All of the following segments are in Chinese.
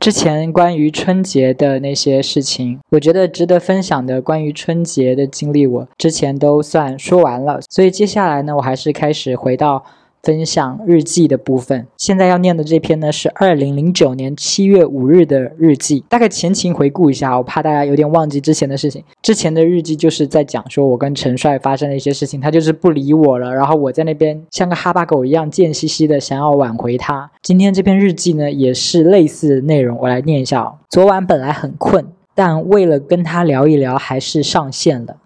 之前关于春节的那些事情，我觉得值得分享的关于春节的经历，我之前都算说完了。所以接下来呢，我还是开始回到。分享日记的部分，现在要念的这篇呢是二零零九年七月五日的日记。大概前情回顾一下，我怕大家有点忘记之前的事情。之前的日记就是在讲说我跟陈帅发生的一些事情，他就是不理我了，然后我在那边像个哈巴狗一样贱兮兮的想要挽回他。今天这篇日记呢也是类似的内容，我来念一下。昨晚本来很困，但为了跟他聊一聊，还是上线了，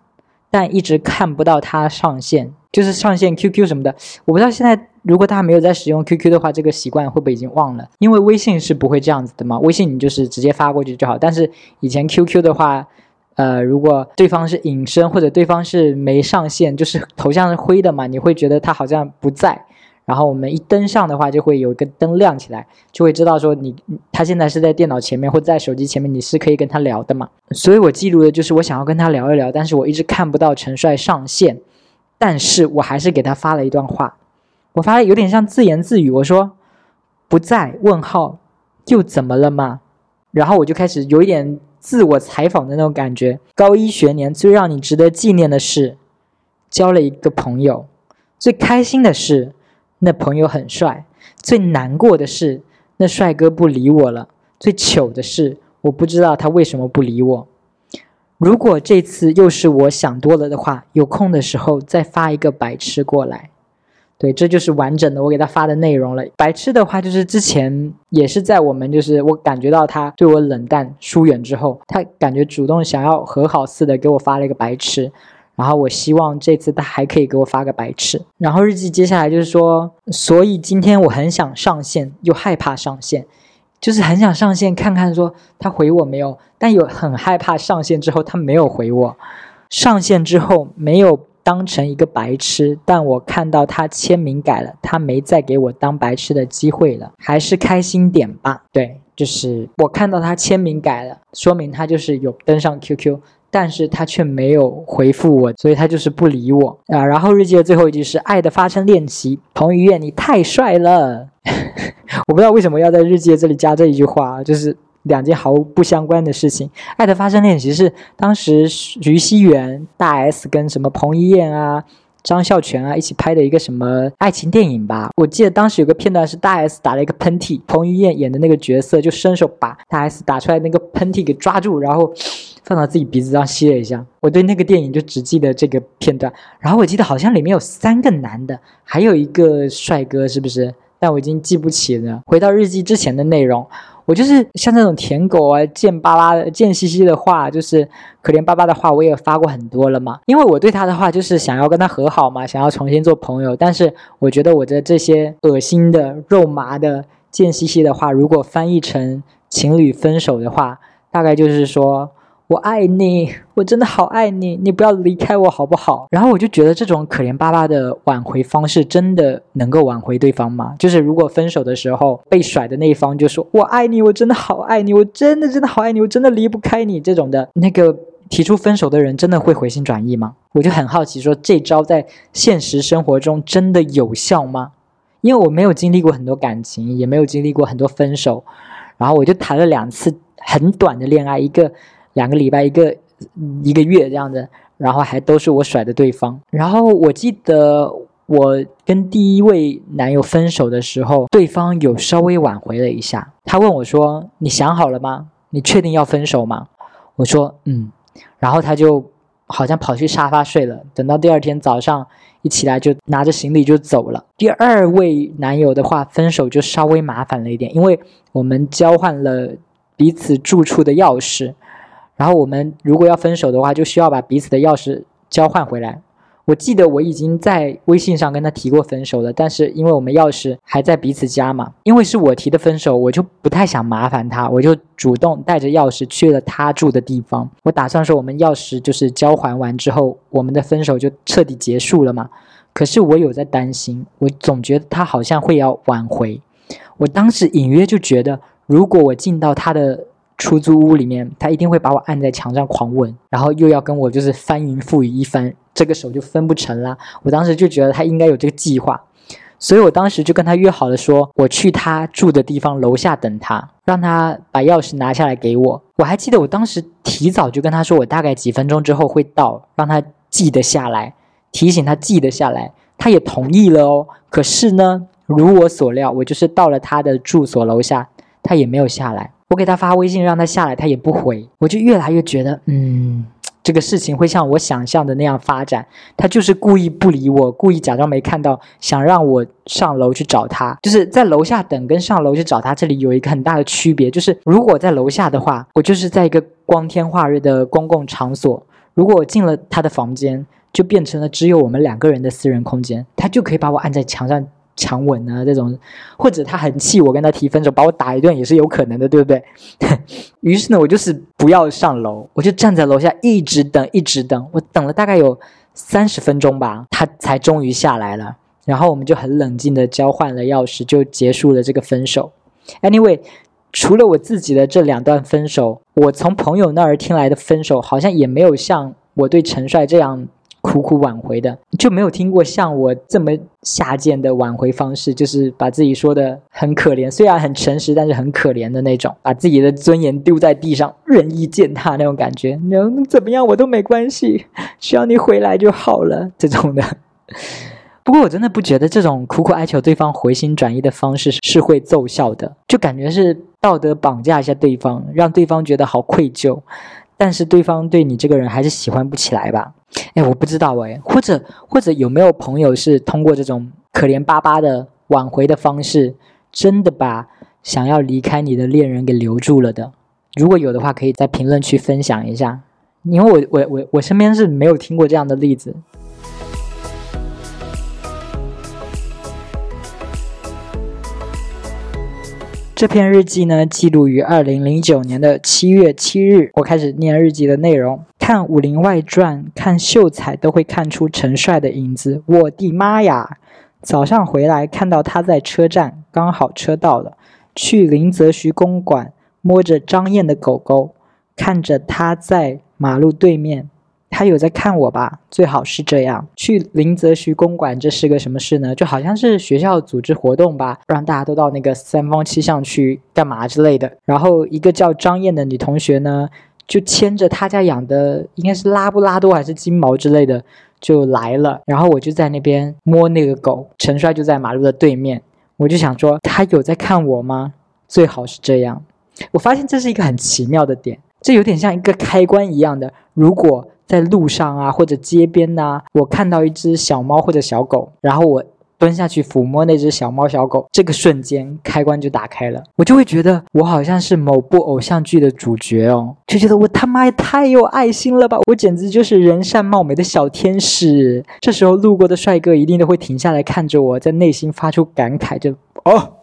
但一直看不到他上线。就是上线 QQ 什么的，我不知道现在如果大家没有在使用 QQ 的话，这个习惯会不会已经忘了？因为微信是不会这样子的嘛，微信你就是直接发过去就好。但是以前 QQ 的话，呃，如果对方是隐身或者对方是没上线，就是头像是灰的嘛，你会觉得他好像不在。然后我们一登上的话，就会有一个灯亮起来，就会知道说你他现在是在电脑前面或在手机前面，你是可以跟他聊的嘛。所以我记录的就是我想要跟他聊一聊，但是我一直看不到陈帅上线。但是我还是给他发了一段话，我发的有点像自言自语，我说不在问号又怎么了嘛？然后我就开始有一点自我采访的那种感觉。高一学年最让你值得纪念的是交了一个朋友，最开心的是那朋友很帅，最难过的是那帅哥不理我了，最糗的是我不知道他为什么不理我。如果这次又是我想多了的话，有空的时候再发一个白痴过来。对，这就是完整的我给他发的内容了。白痴的话就是之前也是在我们就是我感觉到他对我冷淡疏远之后，他感觉主动想要和好似的给我发了一个白痴，然后我希望这次他还可以给我发个白痴。然后日记接下来就是说，所以今天我很想上线，又害怕上线。就是很想上线看看，说他回我没有，但有很害怕上线之后他没有回我。上线之后没有当成一个白痴，但我看到他签名改了，他没再给我当白痴的机会了，还是开心点吧。对，就是我看到他签名改了，说明他就是有登上 QQ，但是他却没有回复我，所以他就是不理我啊。然后日记的最后一句是爱的发声练习，彭于晏你太帅了。我不知道为什么要在日记这里加这一句话，就是两件毫不相关的事情。爱的发生练习是当时徐熙媛、大 S 跟什么彭于晏啊、张孝全啊一起拍的一个什么爱情电影吧。我记得当时有个片段是大 S 打了一个喷嚏，彭于晏演的那个角色就伸手把大 S 打出来那个喷嚏给抓住，然后放到自己鼻子上吸了一下。我对那个电影就只记得这个片段。然后我记得好像里面有三个男的，还有一个帅哥，是不是？但我已经记不起了。回到日记之前的内容，我就是像那种舔狗啊、贱巴巴的、贱兮兮的话，就是可怜巴巴的话，我也发过很多了嘛。因为我对他的话就是想要跟他和好嘛，想要重新做朋友。但是我觉得我的这些恶心的、肉麻的、贱兮兮的话，如果翻译成情侣分手的话，大概就是说。我爱你，我真的好爱你，你不要离开我好不好？然后我就觉得这种可怜巴巴的挽回方式真的能够挽回对方吗？就是如果分手的时候被甩的那一方就说“我爱你，我真的好爱你，我真的真的好爱你，我真的离不开你”这种的，那个提出分手的人真的会回心转意吗？我就很好奇，说这招在现实生活中真的有效吗？因为我没有经历过很多感情，也没有经历过很多分手，然后我就谈了两次很短的恋爱，一个。两个礼拜，一个一个月这样子，然后还都是我甩的对方。然后我记得我跟第一位男友分手的时候，对方有稍微挽回了一下。他问我说：“你想好了吗？你确定要分手吗？”我说：“嗯。”然后他就好像跑去沙发睡了。等到第二天早上一起来，就拿着行李就走了。第二位男友的话，分手就稍微麻烦了一点，因为我们交换了彼此住处的钥匙。然后我们如果要分手的话，就需要把彼此的钥匙交换回来。我记得我已经在微信上跟他提过分手了，但是因为我们钥匙还在彼此家嘛，因为是我提的分手，我就不太想麻烦他，我就主动带着钥匙去了他住的地方。我打算说，我们钥匙就是交还完之后，我们的分手就彻底结束了嘛。可是我有在担心，我总觉得他好像会要挽回。我当时隐约就觉得，如果我进到他的。出租屋里面，他一定会把我按在墙上狂吻，然后又要跟我就是翻云覆雨一番，这个手就分不成了。我当时就觉得他应该有这个计划，所以我当时就跟他约好了，说我去他住的地方楼下等他，让他把钥匙拿下来给我。我还记得我当时提早就跟他说，我大概几分钟之后会到，让他记得下来，提醒他记得下来。他也同意了哦。可是呢，如我所料，我就是到了他的住所楼下，他也没有下来。我给他发微信让他下来，他也不回。我就越来越觉得，嗯。这个事情会像我想象的那样发展，他就是故意不理我，故意假装没看到，想让我上楼去找他。就是在楼下等跟上楼去找他，这里有一个很大的区别，就是如果在楼下的话，我就是在一个光天化日的公共场所；如果我进了他的房间，就变成了只有我们两个人的私人空间，他就可以把我按在墙上。强吻啊，这种，或者他很气我跟他提分手，把我打一顿也是有可能的，对不对？于是呢，我就是不要上楼，我就站在楼下一直等，一直等，我等了大概有三十分钟吧，他才终于下来了。然后我们就很冷静的交换了钥匙，就结束了这个分手。Anyway，除了我自己的这两段分手，我从朋友那儿听来的分手，好像也没有像我对陈帅这样。苦苦挽回的就没有听过像我这么下贱的挽回方式，就是把自己说的很可怜，虽然很诚实，但是很可怜的那种，把自己的尊严丢在地上，任意践踏那种感觉。能怎么样我都没关系，只要你回来就好了。这种的。不过我真的不觉得这种苦苦哀求对方回心转意的方式是会奏效的，就感觉是道德绑架一下对方，让对方觉得好愧疚。但是对方对你这个人还是喜欢不起来吧？哎，我不知道哎，或者或者有没有朋友是通过这种可怜巴巴的挽回的方式，真的把想要离开你的恋人给留住了的？如果有的话，可以在评论区分享一下，因为我我我我身边是没有听过这样的例子。这篇日记呢，记录于二零零九年的七月七日。我开始念日记的内容。看《武林外传》，看秀才都会看出陈帅的影子。我的妈呀！早上回来看到他在车站，刚好车到了，去林则徐公馆摸着张燕的狗狗，看着他在马路对面。他有在看我吧？最好是这样。去林则徐公馆，这是个什么事呢？就好像是学校组织活动吧，让大家都到那个三坊七巷去干嘛之类的。然后一个叫张燕的女同学呢，就牵着他家养的，应该是拉布拉多还是金毛之类的，就来了。然后我就在那边摸那个狗，陈帅就在马路的对面。我就想说，他有在看我吗？最好是这样。我发现这是一个很奇妙的点，这有点像一个开关一样的。如果在路上啊，或者街边呐，我看到一只小猫或者小狗，然后我蹲下去抚摸那只小猫小狗，这个瞬间开关就打开了，我就会觉得我好像是某部偶像剧的主角哦，就觉得我他妈也太有爱心了吧，我简直就是人善貌美的小天使。这时候路过的帅哥一定都会停下来看着我，在内心发出感慨：就哦，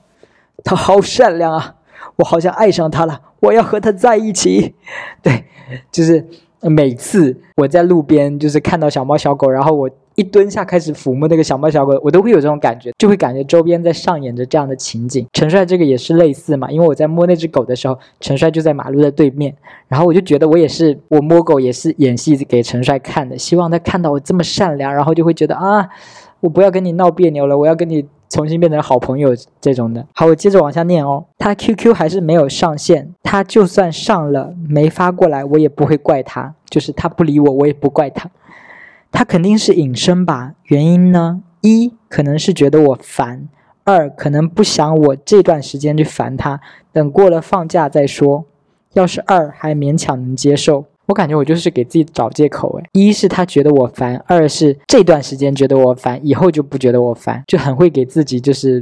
他好善良啊，我好像爱上他了，我要和他在一起。对，就是。每次我在路边就是看到小猫小狗，然后我一蹲下开始抚摸那个小猫小狗，我都会有这种感觉，就会感觉周边在上演着这样的情景。陈帅这个也是类似嘛，因为我在摸那只狗的时候，陈帅就在马路的对面，然后我就觉得我也是，我摸狗也是演戏给陈帅看的，希望他看到我这么善良，然后就会觉得啊，我不要跟你闹别扭了，我要跟你。重新变成好朋友这种的，好，我接着往下念哦。他 QQ 还是没有上线，他就算上了没发过来，我也不会怪他，就是他不理我，我也不怪他。他肯定是隐身吧？原因呢？一可能是觉得我烦，二可能不想我这段时间去烦他，等过了放假再说。要是二还勉强能接受。我感觉我就是给自己找借口诶，一是他觉得我烦，二是这段时间觉得我烦，以后就不觉得我烦，就很会给自己就是。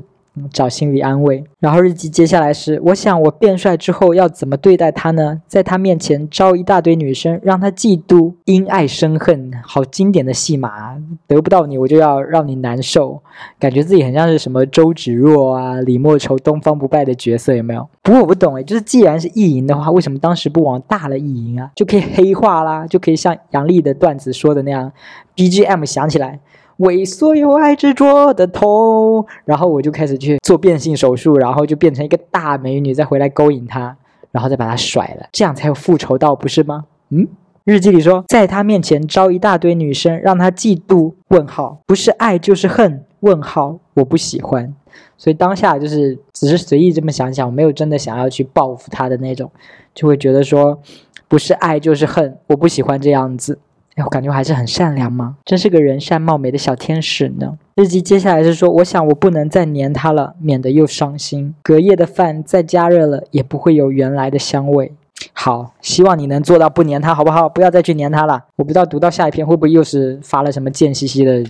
找心理安慰，然后日记接下来是：我想我变帅之后要怎么对待他呢？在他面前招一大堆女生，让他嫉妒，因爱生恨，好经典的戏码。得不到你，我就要让你难受，感觉自己很像是什么周芷若啊、李莫愁、东方不败的角色，有没有？不过我不懂诶，就是既然是意淫的话，为什么当时不往大了意淫啊？就可以黑化啦，就可以像杨笠的段子说的那样，BGM 响起来。为所有爱执着的痛，然后我就开始去做变性手术，然后就变成一个大美女，再回来勾引他，然后再把他甩了，这样才有复仇到，不是吗？嗯，日记里说，在他面前招一大堆女生，让他嫉妒。问号，不是爱就是恨。问号，我不喜欢。所以当下就是只是随意这么想想，我没有真的想要去报复他的那种，就会觉得说不是爱就是恨，我不喜欢这样子。我感觉我还是很善良吗？真是个人善貌美的小天使呢。日记接下来是说，我想我不能再黏他了，免得又伤心。隔夜的饭再加热了，也不会有原来的香味。好，希望你能做到不粘他，好不好？不要再去粘他了。我不知道读到下一篇会不会又是发了什么贱兮兮的，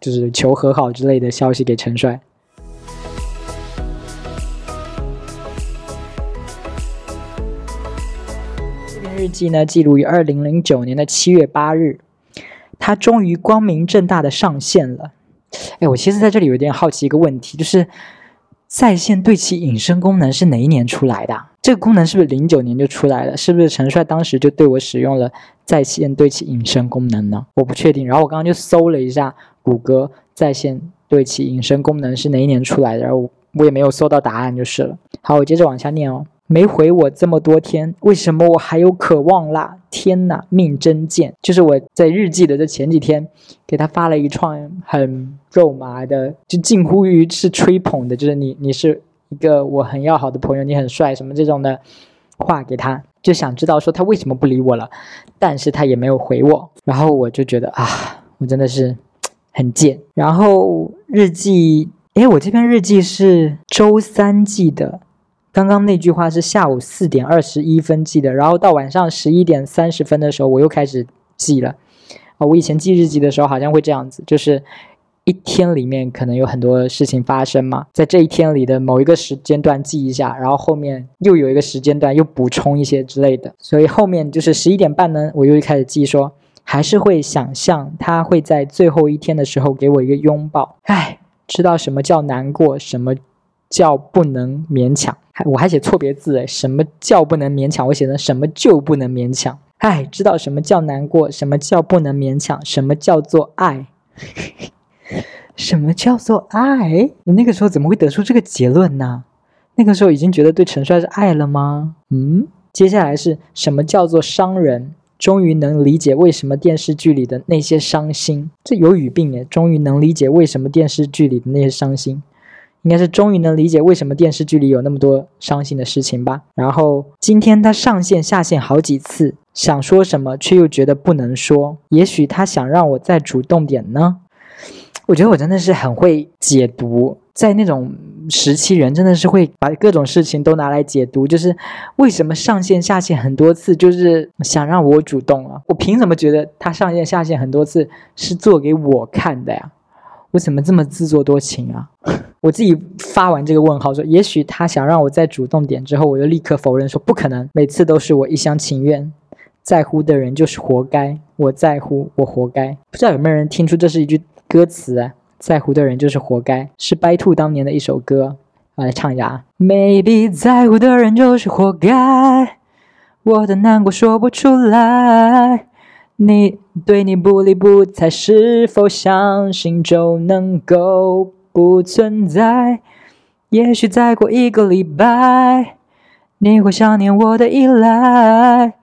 就是求和好之类的消息给陈帅。日记呢，记录于二零零九年的七月八日，他终于光明正大的上线了。哎，我其实在这里有点好奇一个问题，就是在线对齐隐身功能是哪一年出来的？这个功能是不是零九年就出来了？是不是陈帅当时就对我使用了在线对齐隐身功能呢？我不确定。然后我刚刚就搜了一下谷歌在线对齐隐身功能是哪一年出来的，然后我也没有搜到答案就是了。好，我接着往下念哦。没回我这么多天，为什么我还有渴望啦？天哪，命真贱！就是我在日记的这前几天给他发了一串很肉麻的，就近乎于是吹捧的，就是你你是。一个我很要好的朋友，你很帅，什么这种的话给他，就想知道说他为什么不理我了，但是他也没有回我，然后我就觉得啊，我真的是很贱。然后日记，诶，我这篇日记是周三记的，刚刚那句话是下午四点二十一分记的，然后到晚上十一点三十分的时候我又开始记了。啊，我以前记日记的时候好像会这样子，就是。一天里面可能有很多事情发生嘛，在这一天里的某一个时间段记一下，然后后面又有一个时间段又补充一些之类的，所以后面就是十一点半呢，我又开始记说，还是会想象他会在最后一天的时候给我一个拥抱，唉，知道什么叫难过，什么叫不能勉强，还我还写错别字诶，什么叫不能勉强？我写的什么就不能勉强？唉，知道什么叫难过，什么叫不能勉强，什么叫做爱？什么叫做爱？你那个时候怎么会得出这个结论呢？那个时候已经觉得对陈帅是爱了吗？嗯，接下来是什么叫做伤人？终于能理解为什么电视剧里的那些伤心，这有语病耶！终于能理解为什么电视剧里的那些伤心，应该是终于能理解为什么电视剧里有那么多伤心的事情吧。然后今天他上线下线好几次，想说什么却又觉得不能说，也许他想让我再主动点呢。我觉得我真的是很会解读，在那种时期，人真的是会把各种事情都拿来解读。就是为什么上线下线很多次，就是想让我主动啊？我凭什么觉得他上线下线很多次是做给我看的呀？我怎么这么自作多情啊？我自己发完这个问号说，也许他想让我再主动点之后，我就立刻否认说不可能，每次都是我一厢情愿，在乎的人就是活该，我在乎，我活该。不知道有没有人听出这是一句？歌词在乎的人就是活该，是白兔当年的一首歌，我来唱一下。Maybe 在乎的人就是活该，我的难过说不出来。你对你不理不睬，是否相信就能够不存在？也许再过一个礼拜，你会想念我的依赖，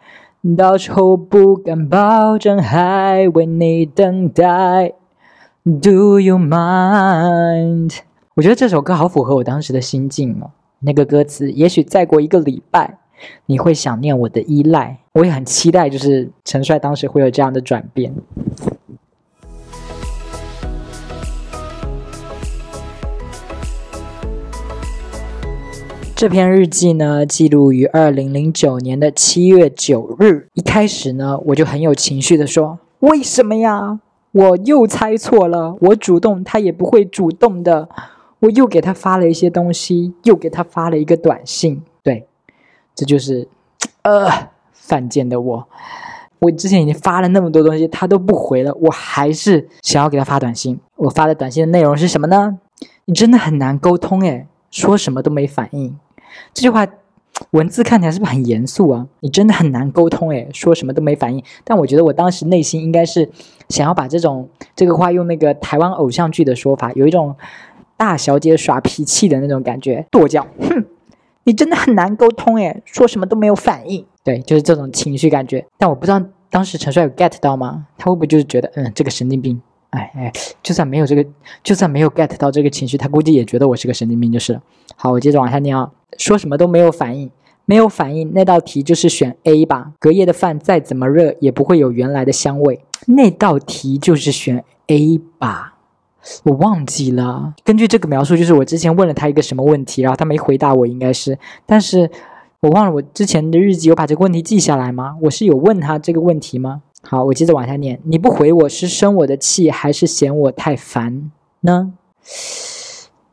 到时候不敢保证还为你等待。Do you mind？我觉得这首歌好符合我当时的心境哦。那个歌词，也许再过一个礼拜，你会想念我的依赖。我也很期待，就是陈帅当时会有这样的转变。这篇日记呢，记录于二零零九年的七月九日。一开始呢，我就很有情绪的说：“为什么呀？”我又猜错了，我主动他也不会主动的。我又给他发了一些东西，又给他发了一个短信。这就是呃犯贱的我。我之前已经发了那么多东西，他都不回了，我还是想要给他发短信。我发的短信的内容是什么呢？你真的很难沟通诶，说什么都没反应。这句话。文字看起来是不是很严肃啊？你真的很难沟通诶，说什么都没反应。但我觉得我当时内心应该是想要把这种这个话用那个台湾偶像剧的说法，有一种大小姐耍脾气的那种感觉，跺脚。哼，你真的很难沟通诶，说什么都没有反应。对，就是这种情绪感觉。但我不知道当时陈帅有 get 到吗？他会不会就是觉得，嗯，这个神经病哎哎，就算没有这个，就算没有 get 到这个情绪，他估计也觉得我是个神经病就是了。好，我接着往下念啊，说什么都没有反应，没有反应，那道题就是选 A 吧。隔夜的饭再怎么热，也不会有原来的香味。那道题就是选 A 吧。我忘记了。根据这个描述，就是我之前问了他一个什么问题，然后他没回答我，应该是。但是我忘了我之前的日记有把这个问题记下来吗？我是有问他这个问题吗？好，我接着往下念。你不回我是生我的气，还是嫌我太烦呢？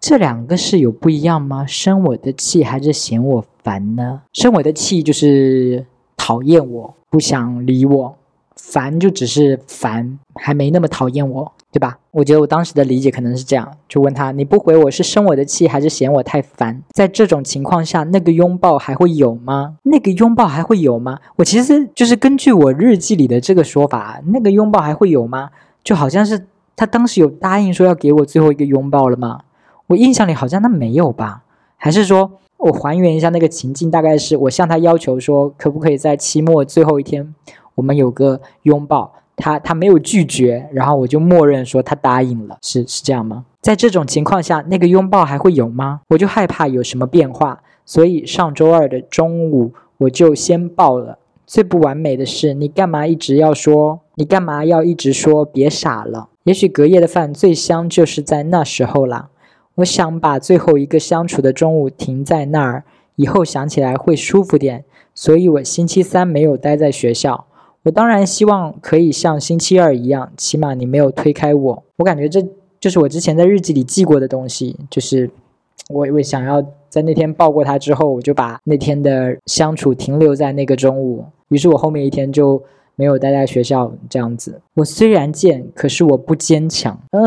这两个是有不一样吗？生我的气还是嫌我烦呢？生我的气就是讨厌我，不想理我；烦就只是烦，还没那么讨厌我。对吧？我觉得我当时的理解可能是这样，就问他：你不回我是生我的气，还是嫌我太烦？在这种情况下，那个拥抱还会有吗？那个拥抱还会有吗？我其实就是根据我日记里的这个说法，那个拥抱还会有吗？就好像是他当时有答应说要给我最后一个拥抱了吗？我印象里好像他没有吧？还是说我还原一下那个情境，大概是我向他要求说，可不可以在期末最后一天，我们有个拥抱？他他没有拒绝，然后我就默认说他答应了，是是这样吗？在这种情况下，那个拥抱还会有吗？我就害怕有什么变化，所以上周二的中午我就先抱了。最不完美的是，你干嘛一直要说？你干嘛要一直说？别傻了。也许隔夜的饭最香就是在那时候啦。我想把最后一个相处的中午停在那儿，以后想起来会舒服点。所以我星期三没有待在学校。我当然希望可以像星期二一样，起码你没有推开我。我感觉这就是我之前在日记里记过的东西，就是我我想要在那天抱过他之后，我就把那天的相处停留在那个中午。于是我后面一天就没有待在学校这样子。我虽然贱，可是我不坚强。嗯，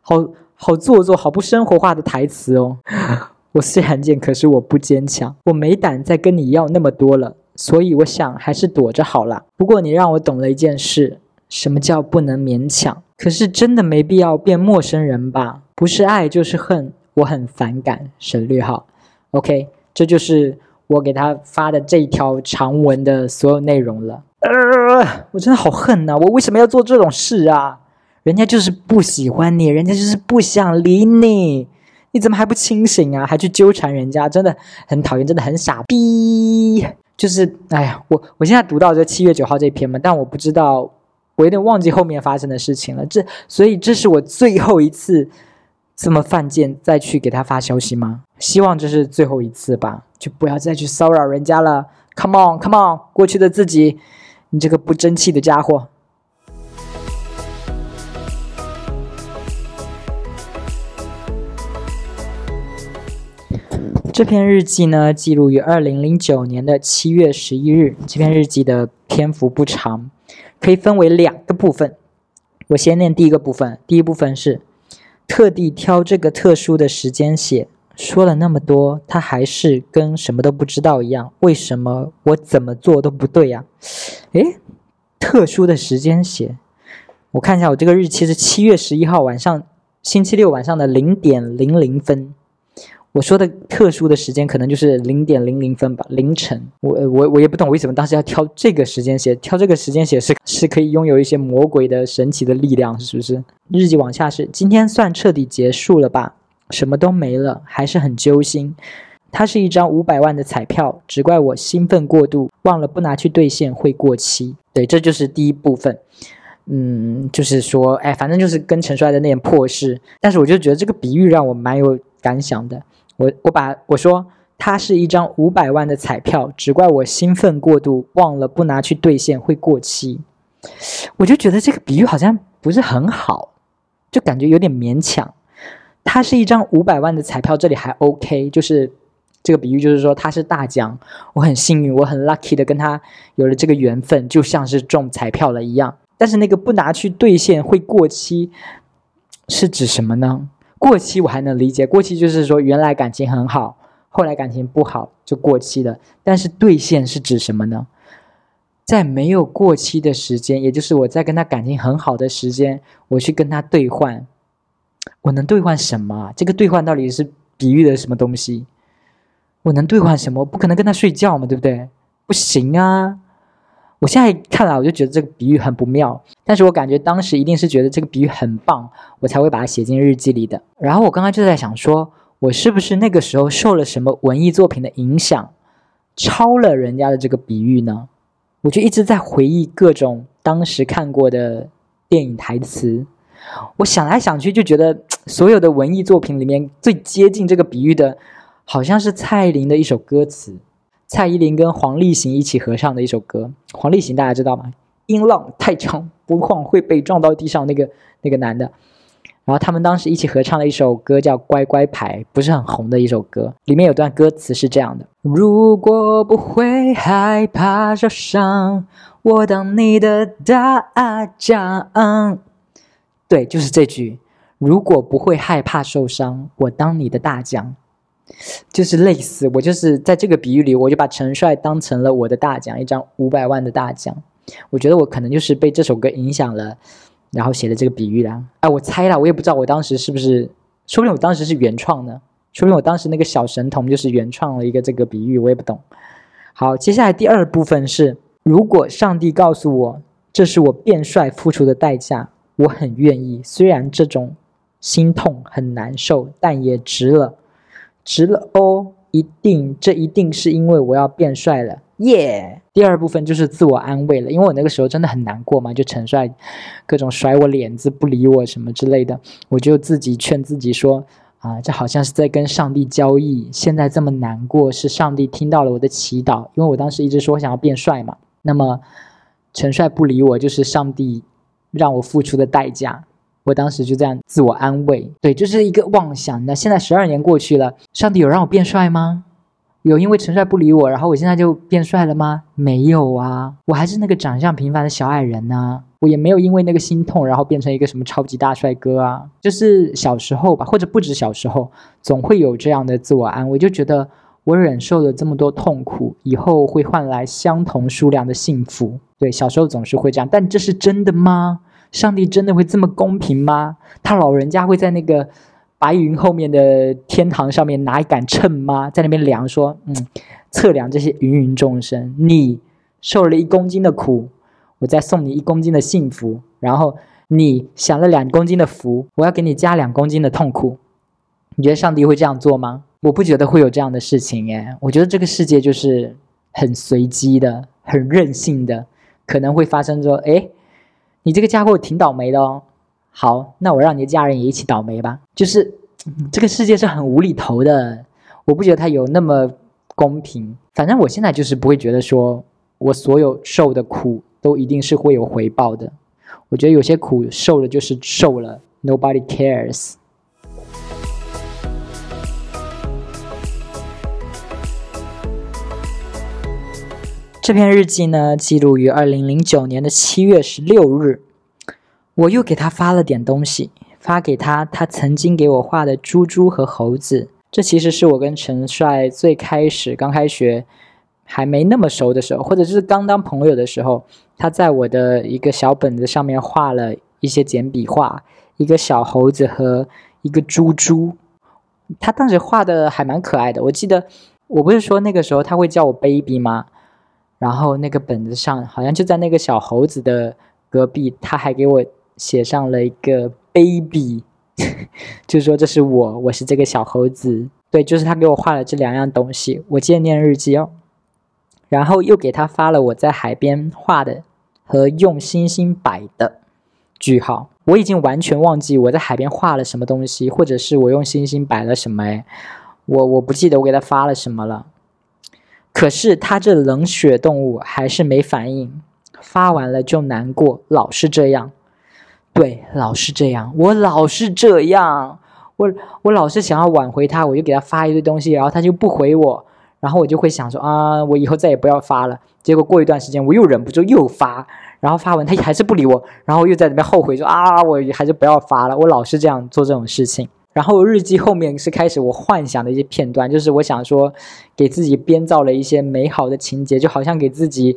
好好做作，好不生活化的台词哦。我虽然贱，可是我不坚强。我没胆再跟你要那么多了。所以我想还是躲着好了。不过你让我懂了一件事：什么叫不能勉强？可是真的没必要变陌生人吧？不是爱就是恨，我很反感。省略号。OK，这就是我给他发的这一条长文的所有内容了。呃，我真的好恨呐！我为什么要做这种事啊？人家就是不喜欢你，人家就是不想理你，你怎么还不清醒啊？还去纠缠人家，真的很讨厌，真的很傻逼。就是，哎呀，我我现在读到这七月九号这篇嘛，但我不知道，我有点忘记后面发生的事情了。这，所以这是我最后一次这么犯贱再去给他发消息吗？希望这是最后一次吧，就不要再去骚扰人家了。Come on，Come on，过去的自己，你这个不争气的家伙。这篇日记呢，记录于二零零九年的七月十一日。这篇日记的篇幅不长，可以分为两个部分。我先念第一个部分。第一部分是特地挑这个特殊的时间写。说了那么多，他还是跟什么都不知道一样。为什么我怎么做都不对呀？诶，特殊的时间写。我看一下，我这个日期是七月十一号晚上，星期六晚上的零点零零分。我说的特殊的时间可能就是零点零零分吧，凌晨。我我我也不懂为什么当时要挑这个时间写，挑这个时间写是 是可以拥有一些魔鬼的神奇的力量，是不是？日记往下是今天算彻底结束了吧？什么都没了，还是很揪心。它是一张五百万的彩票，只怪我兴奋过度，忘了不拿去兑现会过期。对，这就是第一部分。嗯，就是说，哎，反正就是跟陈帅的那点破事。但是我就觉得这个比喻让我蛮有感想的。我我把我说它是一张五百万的彩票，只怪我兴奋过度，忘了不拿去兑现会过期。我就觉得这个比喻好像不是很好，就感觉有点勉强。它是一张五百万的彩票，这里还 OK，就是这个比喻就是说它是大奖，我很幸运，我很 lucky 的跟他有了这个缘分，就像是中彩票了一样。但是那个不拿去兑现会过期，是指什么呢？过期我还能理解，过期就是说原来感情很好，后来感情不好就过期了。但是兑现是指什么呢？在没有过期的时间，也就是我在跟他感情很好的时间，我去跟他兑换，我能兑换什么？这个兑换到底是比喻的什么东西？我能兑换什么？不可能跟他睡觉嘛，对不对？不行啊！我现在看来，我就觉得这个比喻很不妙，但是我感觉当时一定是觉得这个比喻很棒，我才会把它写进日记里的。然后我刚刚就在想，说我是不是那个时候受了什么文艺作品的影响，抄了人家的这个比喻呢？我就一直在回忆各种当时看过的电影台词，我想来想去，就觉得所有的文艺作品里面最接近这个比喻的，好像是蔡依林的一首歌词。蔡依林跟黄立行一起合唱的一首歌，黄立行大家知道吗？音浪太强不晃会被撞到地上那个那个男的，然后他们当时一起合唱了一首歌叫《乖乖牌》，不是很红的一首歌，里面有段歌词是这样的：如果不会害怕受伤，我当你的大奖。对，就是这句。如果不会害怕受伤，我当你的大奖。就是类似，我就是在这个比喻里，我就把陈帅当成了我的大奖，一张五百万的大奖。我觉得我可能就是被这首歌影响了，然后写的这个比喻啦。哎，我猜了，我也不知道我当时是不是，说不定我当时是原创呢，说不定我当时那个小神童就是原创了一个这个比喻，我也不懂。好，接下来第二部分是，如果上帝告诉我这是我变帅付出的代价，我很愿意，虽然这种心痛很难受，但也值了。值了哦，一定，这一定是因为我要变帅了，耶！第二部分就是自我安慰了，因为我那个时候真的很难过嘛，就陈帅各种甩我脸子、不理我什么之类的，我就自己劝自己说啊，这好像是在跟上帝交易。现在这么难过，是上帝听到了我的祈祷，因为我当时一直说想要变帅嘛。那么陈帅不理我，就是上帝让我付出的代价。我当时就这样自我安慰，对，就是一个妄想。那现在十二年过去了，上帝有让我变帅吗？有因为陈帅不理我，然后我现在就变帅了吗？没有啊，我还是那个长相平凡的小矮人呢。我也没有因为那个心痛，然后变成一个什么超级大帅哥啊。就是小时候吧，或者不止小时候，总会有这样的自我安慰，就觉得我忍受了这么多痛苦，以后会换来相同数量的幸福。对，小时候总是会这样，但这是真的吗？上帝真的会这么公平吗？他老人家会在那个白云后面的天堂上面拿一杆秤吗？在那边量，说，嗯，测量这些芸芸众生。你受了一公斤的苦，我再送你一公斤的幸福；然后你享了两公斤的福，我要给你加两公斤的痛苦。你觉得上帝会这样做吗？我不觉得会有这样的事情，耶。我觉得这个世界就是很随机的、很任性的，可能会发生说，哎。你这个家伙挺倒霉的哦。好，那我让你的家人也一起倒霉吧。就是这个世界是很无厘头的，我不觉得它有那么公平。反正我现在就是不会觉得说我所有受的苦都一定是会有回报的。我觉得有些苦受了就是受了，Nobody cares。这篇日记呢，记录于二零零九年的七月十六日。我又给他发了点东西，发给他他曾经给我画的猪猪和猴子。这其实是我跟陈帅最开始刚开学还没那么熟的时候，或者就是刚当朋友的时候，他在我的一个小本子上面画了一些简笔画，一个小猴子和一个猪猪。他当时画的还蛮可爱的。我记得我不是说那个时候他会叫我 baby 吗？然后那个本子上好像就在那个小猴子的隔壁，他还给我写上了一个 baby，就说这是我，我是这个小猴子。对，就是他给我画了这两样东西，我纪念日记哦。然后又给他发了我在海边画的和用星星摆的句号。我已经完全忘记我在海边画了什么东西，或者是我用星星摆了什么哎，我我不记得我给他发了什么了。可是他这冷血动物还是没反应，发完了就难过，老是这样。对，老是这样，我老是这样，我我老是想要挽回他，我就给他发一堆东西，然后他就不回我，然后我就会想说啊，我以后再也不要发了。结果过一段时间我又忍不住又发，然后发完他还是不理我，然后又在里面后悔说啊，我还是不要发了。我老是这样做这种事情。然后日记后面是开始我幻想的一些片段，就是我想说，给自己编造了一些美好的情节，就好像给自己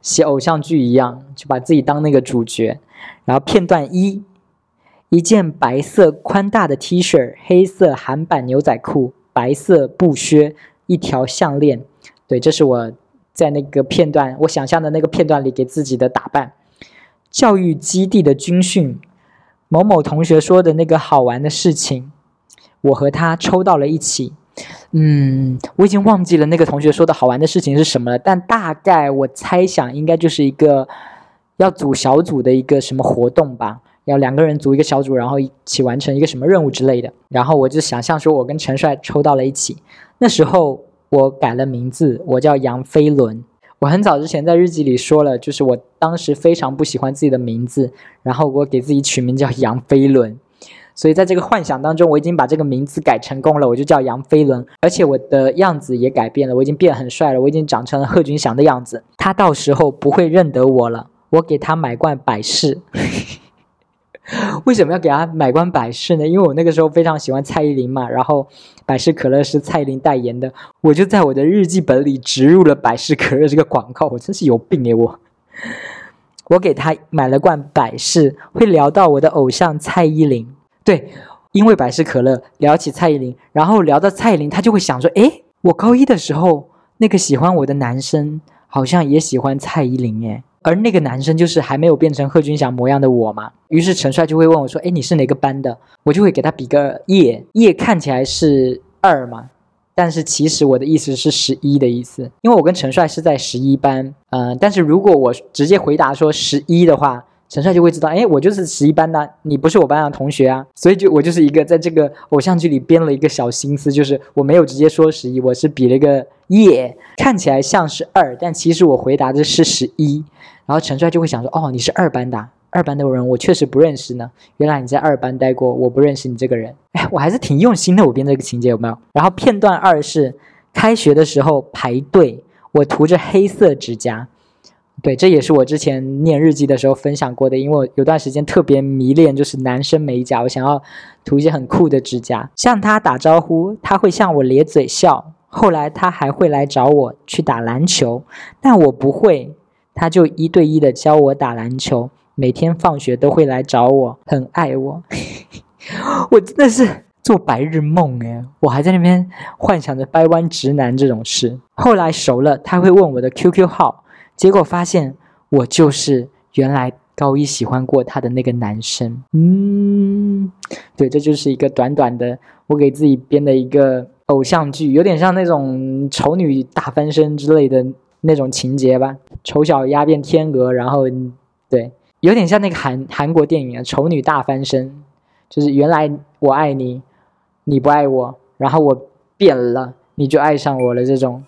写偶像剧一样，就把自己当那个主角。然后片段一，一件白色宽大的 T 恤，黑色韩版牛仔裤，白色布靴，一条项链。对，这是我在那个片段，我想象的那个片段里给自己的打扮。教育基地的军训，某某同学说的那个好玩的事情，我和他抽到了一起。嗯，我已经忘记了那个同学说的好玩的事情是什么了，但大概我猜想应该就是一个要组小组的一个什么活动吧，要两个人组一个小组，然后一起完成一个什么任务之类的。然后我就想象说，我跟陈帅抽到了一起。那时候我改了名字，我叫杨飞轮。我很早之前在日记里说了，就是我当时非常不喜欢自己的名字，然后我给自己取名叫杨飞轮，所以在这个幻想当中，我已经把这个名字改成功了，我就叫杨飞轮，而且我的样子也改变了，我已经变很帅了，我已经长成了贺军翔的样子，他到时候不会认得我了，我给他买罐百事。为什么要给他买罐百事呢？因为我那个时候非常喜欢蔡依林嘛，然后百事可乐是蔡依林代言的，我就在我的日记本里植入了百事可乐这个广告。我真是有病诶，我 我给他买了罐百事，会聊到我的偶像蔡依林。对，因为百事可乐聊起蔡依林，然后聊到蔡依林，他就会想说：诶，我高一的时候那个喜欢我的男生好像也喜欢蔡依林诶。而那个男生就是还没有变成贺军翔模样的我嘛，于是陈帅就会问我说：“哎，你是哪个班的？”我就会给他比个耶，耶看起来是二嘛，但是其实我的意思是十一的意思，因为我跟陈帅是在十一班，嗯，但是如果我直接回答说十一的话。陈帅就会知道，哎，我就是十一班的，你不是我班上的同学啊，所以就我就是一个在这个偶像剧里编了一个小心思，就是我没有直接说十一，我是比了个耶，看起来像是二，但其实我回答的是十一，然后陈帅就会想说，哦，你是二班的，二班的人我确实不认识呢，原来你在二班待过，我不认识你这个人，哎，我还是挺用心的，我编这个情节有没有？然后片段二是开学的时候排队，我涂着黑色指甲。对，这也是我之前念日记的时候分享过的，因为我有段时间特别迷恋就是男生美甲，我想要涂一些很酷的指甲，向他打招呼，他会向我咧嘴笑。后来他还会来找我去打篮球，但我不会，他就一对一的教我打篮球，每天放学都会来找我，很爱我。我真的是做白日梦诶，我还在那边幻想着掰弯直男这种事。后来熟了，他会问我的 QQ 号。结果发现我就是原来高一喜欢过他的那个男生。嗯，对，这就是一个短短的我给自己编的一个偶像剧，有点像那种丑女大翻身之类的那种情节吧。丑小鸭变天鹅，然后对，有点像那个韩韩国电影啊，《丑女大翻身》，就是原来我爱你，你不爱我，然后我变了，你就爱上我了这种。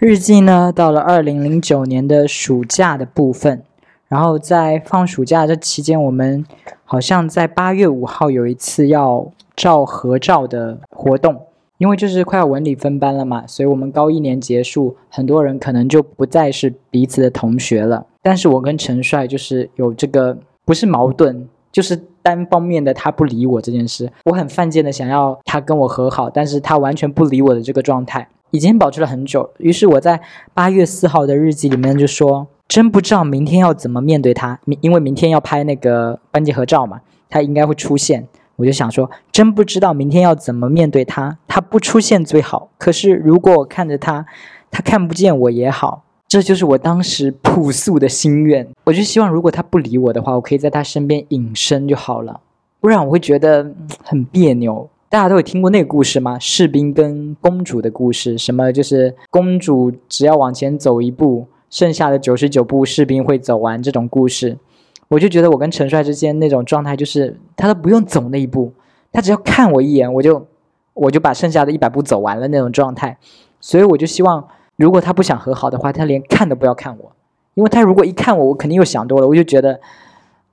日记呢，到了二零零九年的暑假的部分，然后在放暑假这期间，我们好像在八月五号有一次要照合照的活动，因为就是快要文理分班了嘛，所以我们高一年结束，很多人可能就不再是彼此的同学了。但是我跟陈帅就是有这个不是矛盾，就是单方面的他不理我这件事，我很犯贱的想要他跟我和好，但是他完全不理我的这个状态。已经保持了很久，于是我在八月四号的日记里面就说：“真不知道明天要怎么面对他，因为明天要拍那个班级合照嘛，他应该会出现。我就想说，真不知道明天要怎么面对他，他不出现最好。可是如果我看着他，他看不见我也好，这就是我当时朴素的心愿。我就希望，如果他不理我的话，我可以在他身边隐身就好了，不然我会觉得很别扭。”大家都有听过那个故事吗？士兵跟公主的故事，什么就是公主只要往前走一步，剩下的九十九步士兵会走完这种故事。我就觉得我跟陈帅之间那种状态，就是他都不用走那一步，他只要看我一眼，我就我就把剩下的一百步走完了那种状态。所以我就希望，如果他不想和好的话，他连看都不要看我，因为他如果一看我，我肯定又想多了。我就觉得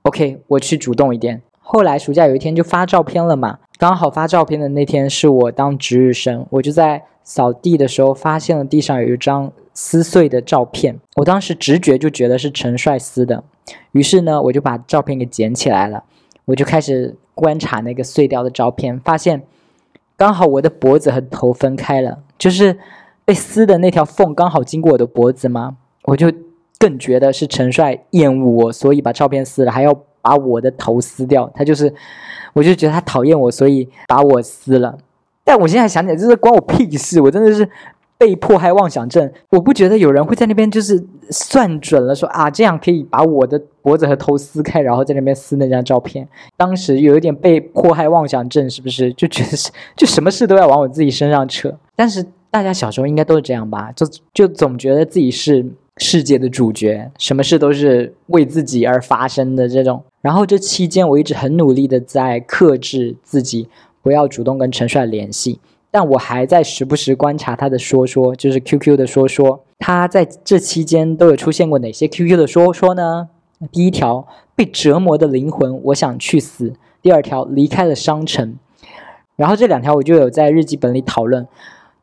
，OK，我去主动一点。后来暑假有一天就发照片了嘛。刚好发照片的那天是我当值日生，我就在扫地的时候发现了地上有一张撕碎的照片，我当时直觉就觉得是陈帅撕的，于是呢我就把照片给捡起来了，我就开始观察那个碎掉的照片，发现刚好我的脖子和头分开了，就是被撕的那条缝刚好经过我的脖子吗？我就更觉得是陈帅厌恶我，所以把照片撕了，还要。把我的头撕掉。他就是，我就觉得他讨厌我，所以把我撕了。但我现在想起来，这是关我屁事！我真的是被迫害妄想症。我不觉得有人会在那边就是算准了说啊，这样可以把我的脖子和头撕开，然后在那边撕那张照片。当时有一点被迫害妄想症，是不是就觉得是就什么事都要往我自己身上扯？但是大家小时候应该都是这样吧？就就总觉得自己是世界的主角，什么事都是为自己而发生的这种。然后这期间，我一直很努力的在克制自己。不要主动跟陈帅联系，但我还在时不时观察他的说说，就是 QQ 的说说。他在这期间都有出现过哪些 QQ 的说说呢？第一条，被折磨的灵魂，我想去死。第二条，离开了商城。然后这两条我就有在日记本里讨论，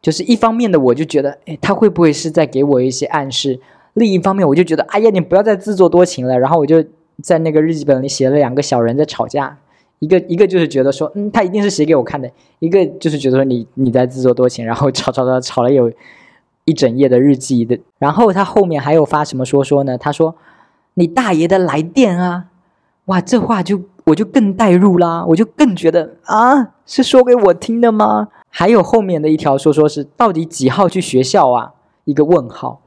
就是一方面的我就觉得，哎，他会不会是在给我一些暗示？另一方面我就觉得，哎呀，你不要再自作多情了。然后我就在那个日记本里写了两个小人在吵架。一个一个就是觉得说，嗯，他一定是写给我看的；一个就是觉得说，你你在自作多情，然后吵吵吵吵了有一整页的日记的。然后他后面还有发什么说说呢？他说：“你大爷的来电啊！”哇，这话就我就更代入啦，我就更觉得啊，是说给我听的吗？还有后面的一条说说是到底几号去学校啊？一个问号，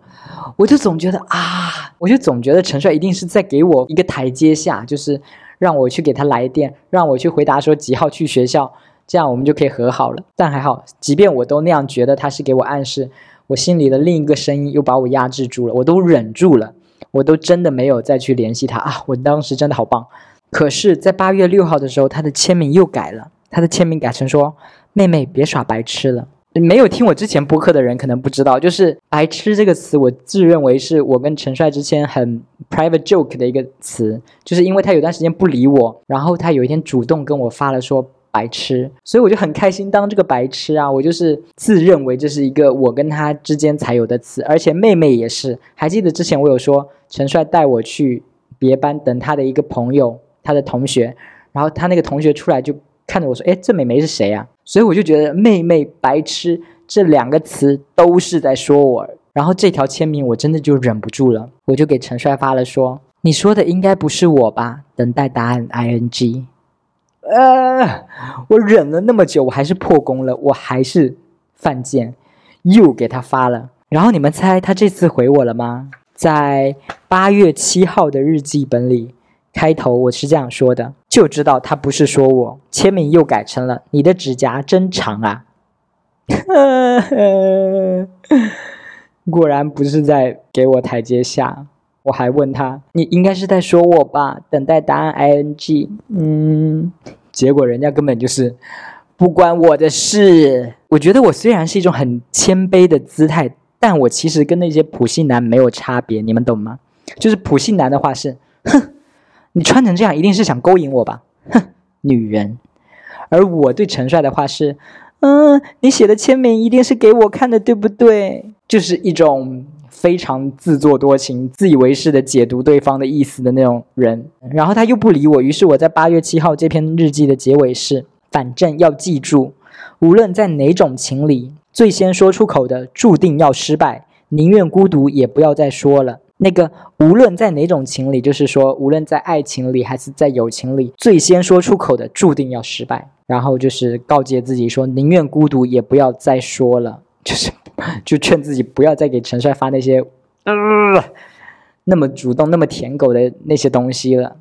我就总觉得啊，我就总觉得陈帅一定是在给我一个台阶下，就是。让我去给他来电，让我去回答说几号去学校，这样我们就可以和好了。但还好，即便我都那样觉得，他是给我暗示，我心里的另一个声音又把我压制住了，我都忍住了，我都真的没有再去联系他啊！我当时真的好棒。可是，在八月六号的时候，他的签名又改了，他的签名改成说：“妹妹别耍白痴了。”没有听我之前播客的人可能不知道，就是“白痴”这个词，我自认为是我跟陈帅之间很 private joke 的一个词，就是因为他有段时间不理我，然后他有一天主动跟我发了说“白痴”，所以我就很开心当这个白痴啊，我就是自认为这是一个我跟他之间才有的词，而且妹妹也是，还记得之前我有说陈帅带我去别班等他的一个朋友，他的同学，然后他那个同学出来就。看着我说：“哎，这美眉是谁呀？”所以我就觉得“妹妹白痴”这两个词都是在说我。然后这条签名我真的就忍不住了，我就给陈帅发了说：“你说的应该不是我吧？”等待答案。I N G。呃，我忍了那么久，我还是破功了，我还是犯贱，又给他发了。然后你们猜他这次回我了吗？在八月七号的日记本里。开头我是这样说的，就知道他不是说我签名又改成了你的指甲真长啊，果然不是在给我台阶下。我还问他，你应该是在说我吧？等待答案 i n g，嗯，结果人家根本就是不关我的事。我觉得我虽然是一种很谦卑的姿态，但我其实跟那些普信男没有差别，你们懂吗？就是普信男的话是，哼。你穿成这样，一定是想勾引我吧？哼，女人。而我对陈帅的话是，嗯，你写的签名一定是给我看的，对不对？就是一种非常自作多情、自以为是的解读对方的意思的那种人。然后他又不理我，于是我在八月七号这篇日记的结尾是：反正要记住，无论在哪种情里，最先说出口的注定要失败，宁愿孤独也不要再说了。那个无论在哪种情里，就是说，无论在爱情里还是在友情里，最先说出口的注定要失败。然后就是告诫自己说，宁愿孤独也不要再说了，就是 就劝自己不要再给陈帅发那些呃那么主动、那么舔狗的那些东西了。